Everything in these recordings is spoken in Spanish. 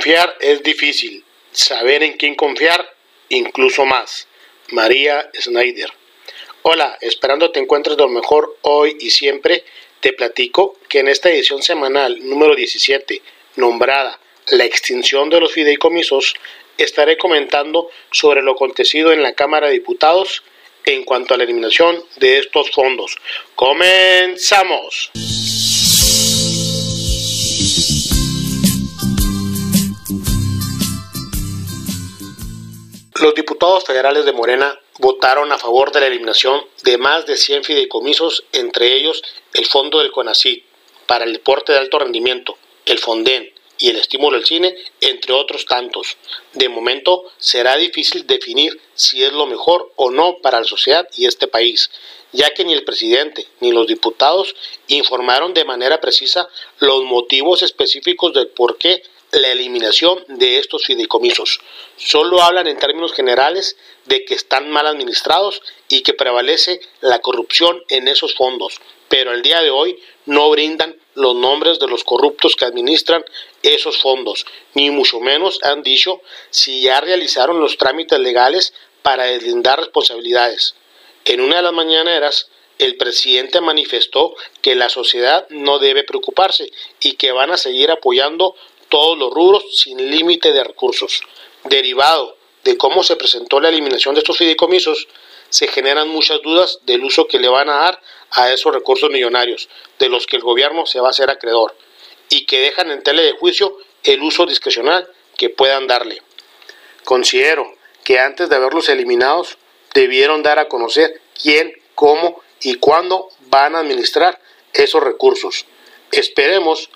Confiar es difícil, saber en quién confiar incluso más. María Snyder. Hola, esperando te encuentres lo mejor hoy y siempre, te platico que en esta edición semanal número 17, nombrada La extinción de los fideicomisos, estaré comentando sobre lo acontecido en la Cámara de Diputados en cuanto a la eliminación de estos fondos. ¡Comenzamos! Los diputados federales de Morena votaron a favor de la eliminación de más de 100 fideicomisos, entre ellos el Fondo del CONACYT para el deporte de alto rendimiento, el FONDEN y el estímulo del cine, entre otros tantos. De momento será difícil definir si es lo mejor o no para la sociedad y este país, ya que ni el presidente ni los diputados informaron de manera precisa los motivos específicos del por qué la eliminación de estos fideicomisos. Solo hablan en términos generales de que están mal administrados y que prevalece la corrupción en esos fondos, pero al día de hoy no brindan los nombres de los corruptos que administran esos fondos, ni mucho menos han dicho si ya realizaron los trámites legales para deslindar responsabilidades. En una de las mañaneras, el presidente manifestó que la sociedad no debe preocuparse y que van a seguir apoyando todos los rubros sin límite de recursos. Derivado de cómo se presentó la eliminación de estos fideicomisos, se generan muchas dudas del uso que le van a dar a esos recursos millonarios, de los que el gobierno se va a hacer acreedor, y que dejan en tele de juicio el uso discrecional que puedan darle. Considero que antes de haberlos eliminados, debieron dar a conocer quién, cómo y cuándo van a administrar esos recursos. Esperemos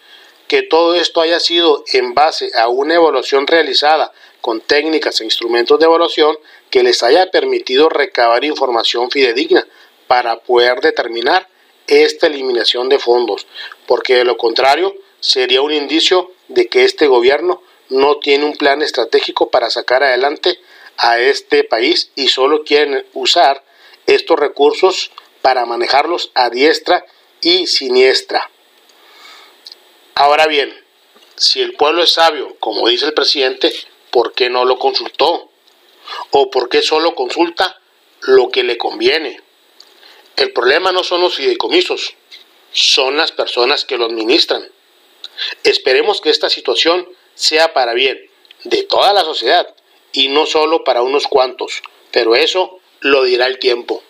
que todo esto haya sido en base a una evaluación realizada con técnicas e instrumentos de evaluación que les haya permitido recabar información fidedigna para poder determinar esta eliminación de fondos, porque de lo contrario sería un indicio de que este gobierno no tiene un plan estratégico para sacar adelante a este país y solo quieren usar estos recursos para manejarlos a diestra y siniestra. Ahora bien, si el pueblo es sabio, como dice el presidente, ¿por qué no lo consultó? ¿O por qué solo consulta lo que le conviene? El problema no son los fideicomisos, son las personas que lo administran. Esperemos que esta situación sea para bien de toda la sociedad y no solo para unos cuantos, pero eso lo dirá el tiempo.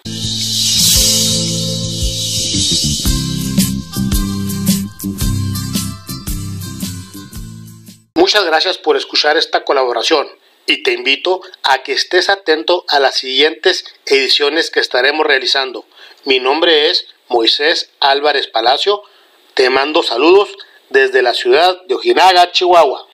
Muchas gracias por escuchar esta colaboración y te invito a que estés atento a las siguientes ediciones que estaremos realizando. Mi nombre es Moisés Álvarez Palacio. Te mando saludos desde la ciudad de Ojinaga, Chihuahua.